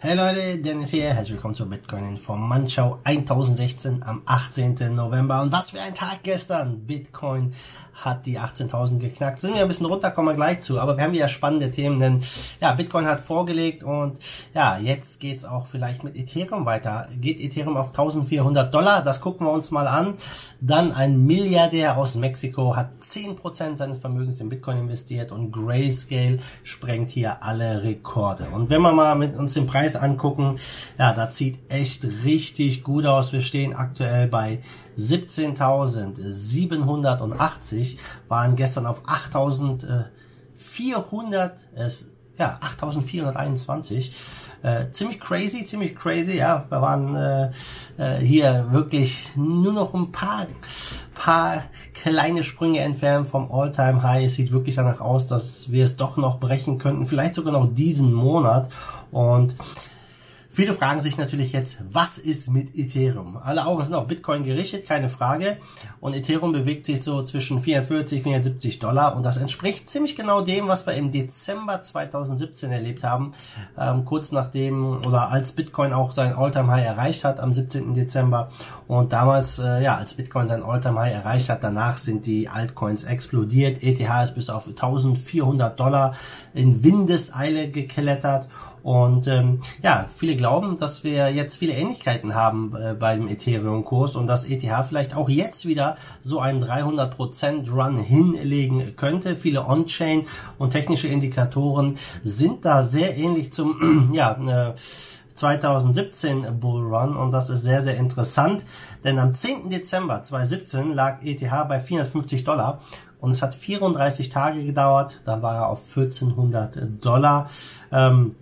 Hey Leute, Dennis hier. Herzlich willkommen zur Bitcoin Informantschau 1016 am 18. November. Und was für ein Tag gestern. Bitcoin hat die 18.000 geknackt. Sind wir ein bisschen runter, kommen wir gleich zu. Aber wir haben ja spannende Themen, denn ja, Bitcoin hat vorgelegt und ja, jetzt geht's auch vielleicht mit Ethereum weiter. Geht Ethereum auf 1400 Dollar? Das gucken wir uns mal an. Dann ein Milliardär aus Mexiko hat 10% seines Vermögens in Bitcoin investiert und Grayscale sprengt hier alle Rekorde. Und wenn wir mal mit uns den Preis angucken, ja, da zieht echt richtig gut aus. Wir stehen aktuell bei 17.780 waren gestern auf 8.400, äh, ja, 8.421. Äh, ziemlich crazy, ziemlich crazy, ja. Wir waren äh, äh, hier wirklich nur noch ein paar, paar kleine Sprünge entfernt vom All-Time-High. Es sieht wirklich danach aus, dass wir es doch noch brechen könnten, vielleicht sogar noch diesen Monat. Und Viele fragen sich natürlich jetzt, was ist mit Ethereum? Alle Augen sind auf Bitcoin gerichtet, keine Frage. Und Ethereum bewegt sich so zwischen 440, 470 Dollar. Und das entspricht ziemlich genau dem, was wir im Dezember 2017 erlebt haben. Ähm, kurz nachdem oder als Bitcoin auch sein Alltime high erreicht hat am 17. Dezember. Und damals, äh, ja, als Bitcoin sein Alltime high erreicht hat, danach sind die Altcoins explodiert. ETH ist bis auf 1400 Dollar in Windeseile geklettert. Und ähm, ja, viele glauben, dass wir jetzt viele Ähnlichkeiten haben äh, beim Ethereum-Kurs und dass ETH vielleicht auch jetzt wieder so einen 300% Run hinlegen könnte. Viele On-Chain und technische Indikatoren sind da sehr ähnlich zum ja, äh, 2017 Bull Run und das ist sehr, sehr interessant, denn am 10. Dezember 2017 lag ETH bei 450 Dollar und es hat 34 Tage gedauert, dann war er auf 1400 Dollar. Ähm,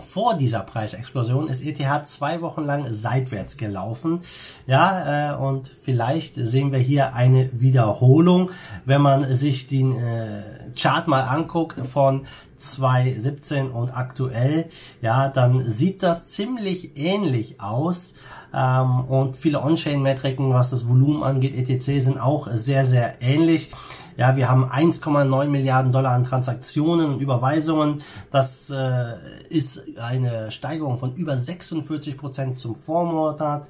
vor dieser Preisexplosion ist ETH zwei Wochen lang seitwärts gelaufen. Ja, äh, und vielleicht sehen wir hier eine Wiederholung, wenn man sich den äh, Chart mal anguckt von 2017 und aktuell, ja, dann sieht das ziemlich ähnlich aus. Ähm, und viele On-Chain-Metriken, was das Volumen angeht, etc., sind auch sehr, sehr ähnlich. Ja, wir haben 1,9 Milliarden Dollar an Transaktionen und Überweisungen. Das äh, ist eine Steigerung von über 46 Prozent zum Vormonat.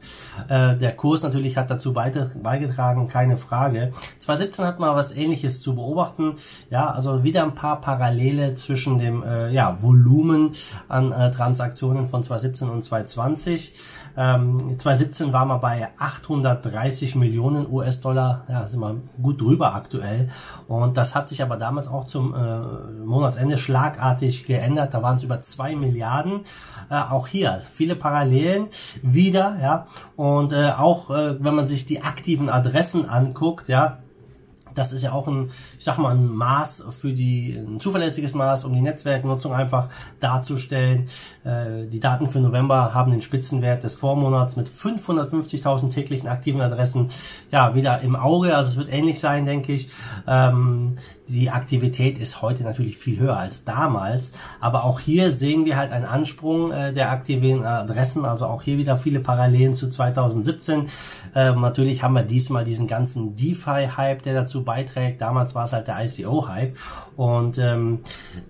Äh, der Kurs natürlich hat dazu beigetragen, keine Frage. 2017 hat man was Ähnliches zu beobachten. Ja, also wieder ein paar Parallele zwischen dem äh, ja, Volumen an äh, Transaktionen von 2017 und 2020. Ähm, 2017 waren wir bei 830 Millionen US-Dollar, ja, sind wir gut drüber aktuell. Und das hat sich aber damals auch zum äh, Monatsende schlagartig geändert. Da waren es über zwei Milliarden. Äh, auch hier viele Parallelen wieder, ja. Und äh, auch äh, wenn man sich die aktiven Adressen anguckt, ja, das ist ja auch ein, ich sag mal, ein Maß für die, ein zuverlässiges Maß, um die Netzwerknutzung einfach darzustellen. Äh, die Daten für November haben den Spitzenwert des Vormonats mit 550.000 täglichen aktiven Adressen ja wieder im Auge. Also es wird ähnlich sein, denke ich. Ähm, die Aktivität ist heute natürlich viel höher als damals, aber auch hier sehen wir halt einen Ansprung äh, der aktiven Adressen, also auch hier wieder viele Parallelen zu 2017. Ähm, natürlich haben wir diesmal diesen ganzen DeFi-Hype, der dazu beiträgt. Damals war es halt der ICO-Hype und ähm,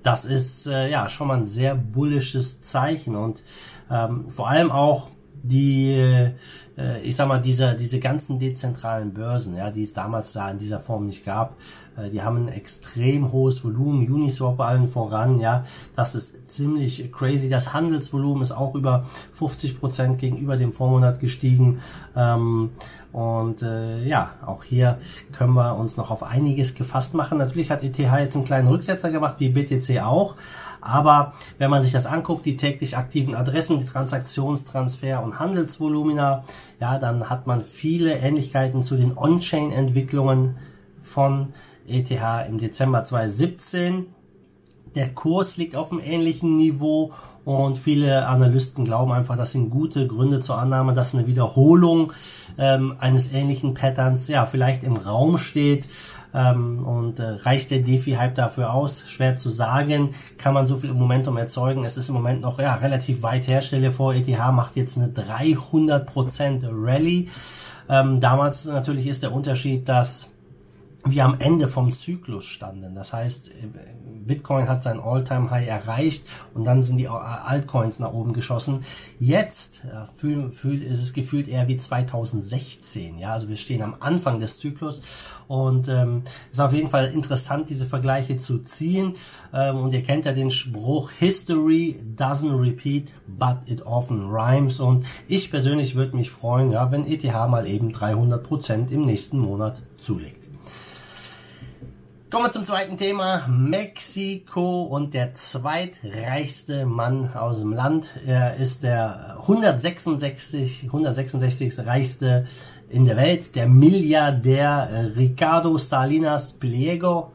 das ist äh, ja schon mal ein sehr bullisches Zeichen und ähm, vor allem auch die, äh, ich sag mal, diese, diese ganzen dezentralen Börsen, ja, die es damals da in dieser Form nicht gab, äh, die haben ein extrem hohes Volumen, Uniswap allen voran, ja, das ist ziemlich crazy. Das Handelsvolumen ist auch über 50 Prozent gegenüber dem Vormonat gestiegen. Ähm, und äh, ja, auch hier können wir uns noch auf einiges gefasst machen. Natürlich hat ETH jetzt einen kleinen Rücksetzer gemacht, wie BTC auch. Aber wenn man sich das anguckt, die täglich aktiven Adressen, die Transaktionstransfer und Handelsvolumina, ja, dann hat man viele Ähnlichkeiten zu den On-Chain-Entwicklungen von ETH im Dezember 2017. Der Kurs liegt auf einem ähnlichen Niveau und viele Analysten glauben einfach, das sind gute Gründe zur Annahme, dass eine Wiederholung ähm, eines ähnlichen Patterns ja vielleicht im Raum steht. Ähm, und äh, reicht der DeFi-Hype dafür aus? Schwer zu sagen. Kann man so viel Momentum erzeugen? Es ist im Moment noch ja, relativ weit her. Stelle vor, ETH macht jetzt eine 300% Rallye. Ähm, damals natürlich ist der Unterschied, dass wir am Ende vom Zyklus standen. Das heißt, Bitcoin hat sein All-Time-High erreicht und dann sind die Altcoins nach oben geschossen. Jetzt ja, fühl, fühl, ist es gefühlt eher wie 2016. Ja, also wir stehen am Anfang des Zyklus und ähm, ist auf jeden Fall interessant, diese Vergleiche zu ziehen. Ähm, und ihr kennt ja den Spruch, History doesn't repeat, but it often rhymes. Und ich persönlich würde mich freuen, ja, wenn ETH mal eben 300 Prozent im nächsten Monat zulegt. Kommen wir zum zweiten Thema. Mexiko und der zweitreichste Mann aus dem Land. Er ist der 166, 166. reichste in der Welt, der Milliardär äh, Ricardo Salinas Pliego.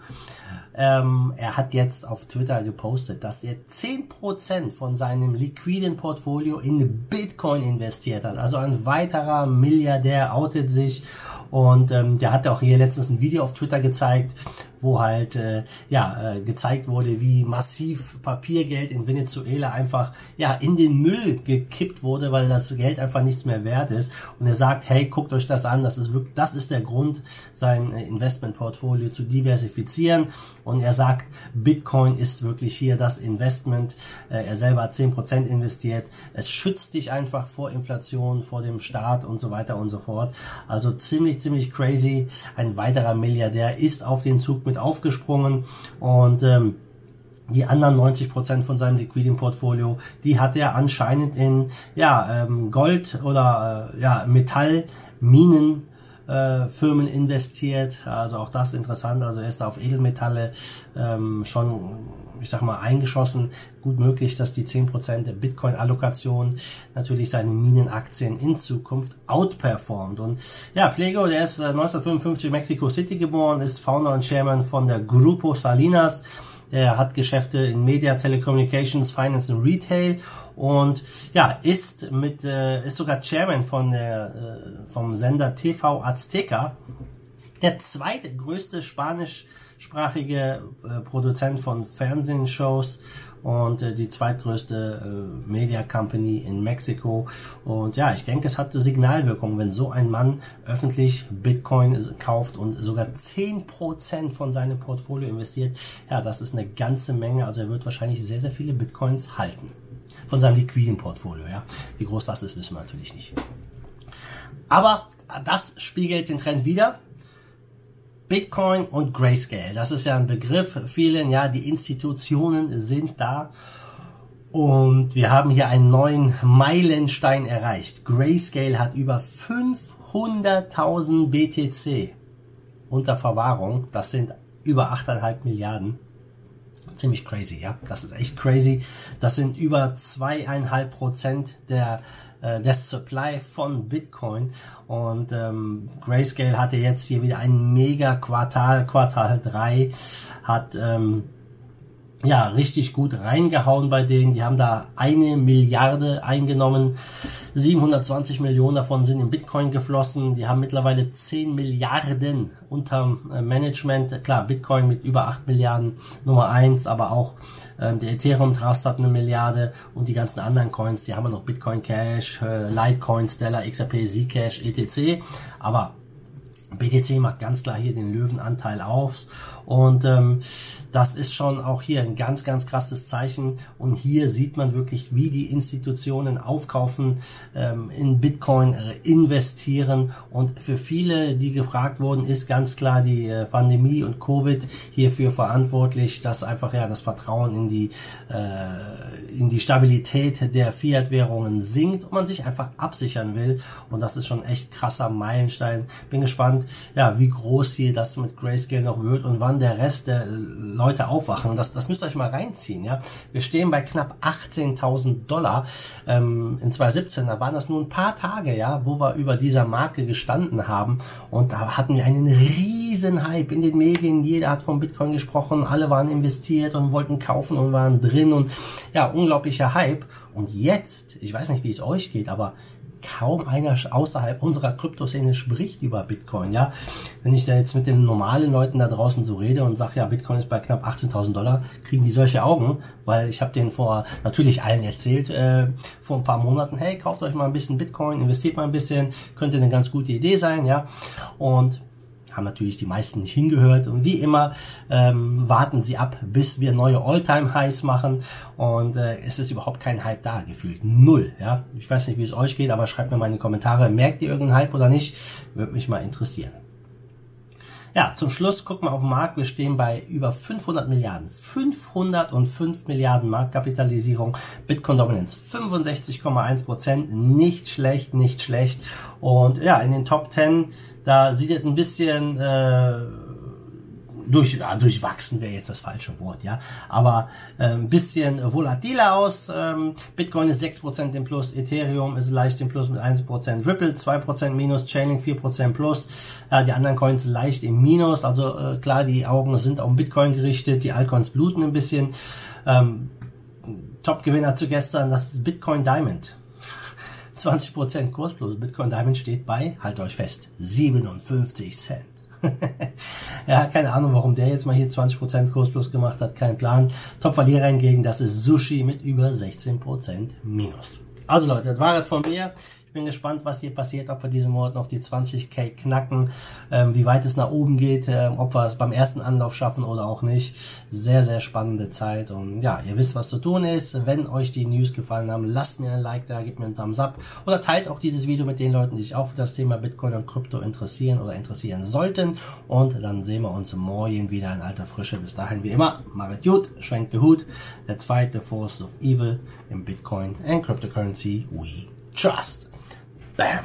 Ähm, er hat jetzt auf Twitter gepostet, dass er 10% von seinem liquiden Portfolio in Bitcoin investiert hat. Also ein weiterer Milliardär outet sich und ähm, der hat auch hier letztens ein Video auf Twitter gezeigt, wo halt äh, ja äh, gezeigt wurde, wie massiv Papiergeld in Venezuela einfach ja in den Müll gekippt wurde, weil das Geld einfach nichts mehr wert ist. Und er sagt, hey, guckt euch das an, das ist wirklich, das ist der Grund, sein äh, Investmentportfolio zu diversifizieren. Und er sagt, Bitcoin ist wirklich hier das Investment. Äh, er selber hat 10% investiert. Es schützt dich einfach vor Inflation, vor dem Staat und so weiter und so fort. Also ziemlich, ziemlich crazy. Ein weiterer Milliardär ist auf den Zug mit aufgesprungen und ähm, die anderen 90 Prozent von seinem liquiden Portfolio, die hat er anscheinend in ja ähm, Gold oder äh, ja Metallminen äh, Firmen investiert. Also auch das interessant. Also er ist da auf Edelmetalle ähm, schon, ich sag mal, eingeschossen. Gut möglich, dass die 10% der Bitcoin-Allokation natürlich seine Minenaktien in Zukunft outperformt. Und ja, Plego, der ist 1955 in Mexico City geboren, ist Founder und Chairman von der Grupo Salinas. Er hat Geschäfte in Media, Telecommunications, Finance und Retail und ja, ist mit äh, ist sogar Chairman von der äh, vom Sender TV Azteca, der zweitgrößte spanischsprachige äh, Produzent von Fernsehshows und äh, die zweitgrößte äh, Media Company in Mexiko. Und ja, ich denke, es hat Signalwirkung, wenn so ein Mann öffentlich Bitcoin kauft und sogar 10% von seinem Portfolio investiert. Ja, das ist eine ganze Menge. Also er wird wahrscheinlich sehr, sehr viele Bitcoins halten von seinem liquiden Portfolio. Ja. Wie groß das ist, wissen wir natürlich nicht. Aber das spiegelt den Trend wieder. Bitcoin und Grayscale, das ist ja ein Begriff vielen, ja, die Institutionen sind da und wir haben hier einen neuen Meilenstein erreicht. Grayscale hat über 500.000 BTC unter Verwahrung, das sind über 8,5 Milliarden ziemlich crazy, ja. Das ist echt crazy. Das sind über zweieinhalb Prozent der äh, des Supply von Bitcoin. Und ähm, Grayscale hatte jetzt hier wieder ein mega Quartal, Quartal 3 hat ähm, ja, richtig gut reingehauen bei denen. Die haben da eine Milliarde eingenommen. 720 Millionen davon sind in Bitcoin geflossen. Die haben mittlerweile 10 Milliarden unterm äh, Management. Klar, Bitcoin mit über 8 Milliarden Nummer 1, aber auch ähm, der Ethereum Trust hat eine Milliarde und die ganzen anderen Coins, die haben noch Bitcoin Cash, äh, Litecoin, Stellar, XRP, Zcash, etc. Aber BTC macht ganz klar hier den Löwenanteil aus und ähm, das ist schon auch hier ein ganz, ganz krasses Zeichen. Und hier sieht man wirklich, wie die Institutionen aufkaufen, ähm, in Bitcoin äh, investieren. Und für viele, die gefragt wurden, ist ganz klar die äh, Pandemie und Covid hierfür verantwortlich, dass einfach ja das Vertrauen in die, äh, in die Stabilität der Fiat-Währungen sinkt und man sich einfach absichern will. Und das ist schon echt krasser Meilenstein. Bin gespannt, ja, wie groß hier das mit Grayscale noch wird und wann der Rest der Leute aufwachen. Das, das müsst ihr euch mal reinziehen. Ja, Wir stehen bei knapp 18.000 Dollar. Ähm, in 2017, da waren das nur ein paar Tage, ja, wo wir über dieser Marke gestanden haben. Und da hatten wir einen riesen Hype in den Medien. Jeder hat von Bitcoin gesprochen. Alle waren investiert und wollten kaufen und waren drin. Und ja, unglaublicher Hype. Und jetzt, ich weiß nicht, wie es euch geht, aber kaum einer außerhalb unserer Kryptoszene spricht über Bitcoin. Ja, wenn ich da jetzt mit den normalen Leuten da draußen so rede und sage, ja, Bitcoin ist bei knapp 18.000 Dollar, kriegen die solche Augen, weil ich habe denen vor natürlich allen erzählt äh, vor ein paar Monaten, hey, kauft euch mal ein bisschen Bitcoin, investiert mal ein bisschen, könnte eine ganz gute Idee sein, ja. Und haben natürlich die meisten nicht hingehört. Und wie immer ähm, warten sie ab, bis wir neue All-Time-Highs machen. Und äh, es ist überhaupt kein Hype da gefühlt. Null. Ja? Ich weiß nicht, wie es euch geht, aber schreibt mir mal in die Kommentare, merkt ihr irgendeinen Hype oder nicht? Würde mich mal interessieren. Ja, zum Schluss gucken wir auf den Markt. Wir stehen bei über 500 Milliarden. 505 Milliarden Marktkapitalisierung. Bitcoin Dominance 65,1 Prozent. Nicht schlecht, nicht schlecht. Und ja, in den Top 10, da sieht es ein bisschen... Äh, durch, ja, durchwachsen wäre jetzt das falsche Wort, ja. Aber äh, ein bisschen volatiler aus. Ähm, Bitcoin ist 6% im Plus, Ethereum ist leicht im Plus mit 1%, Ripple 2% Minus, Chainlink 4% Plus, äh, die anderen Coins leicht im Minus. Also äh, klar, die Augen sind auf Bitcoin gerichtet, die Altcoins bluten ein bisschen. Ähm, Top-Gewinner zu gestern, das ist Bitcoin Diamond. 20% Kurs plus Bitcoin Diamond steht bei, halt euch fest, 57 Cent. ja, keine Ahnung, warum der jetzt mal hier 20% Kurs plus gemacht hat, kein Plan. Top-Verlierer hingegen, das ist Sushi mit über 16% Minus. Also Leute, das war es von mir. Ich bin gespannt, was hier passiert, ob wir diesen Monat noch die 20k knacken, ähm, wie weit es nach oben geht, ähm, ob wir es beim ersten Anlauf schaffen oder auch nicht. Sehr, sehr spannende Zeit und ja, ihr wisst, was zu tun ist. Wenn euch die News gefallen haben, lasst mir ein Like da, gebt mir einen Thumbs up oder teilt auch dieses Video mit den Leuten, die sich auch für das Thema Bitcoin und Krypto interessieren oder interessieren sollten und dann sehen wir uns morgen wieder in alter Frische. Bis dahin wie immer, macht gut, schwenkt den Hut, let's fight the force of evil in Bitcoin and cryptocurrency we trust. Bam.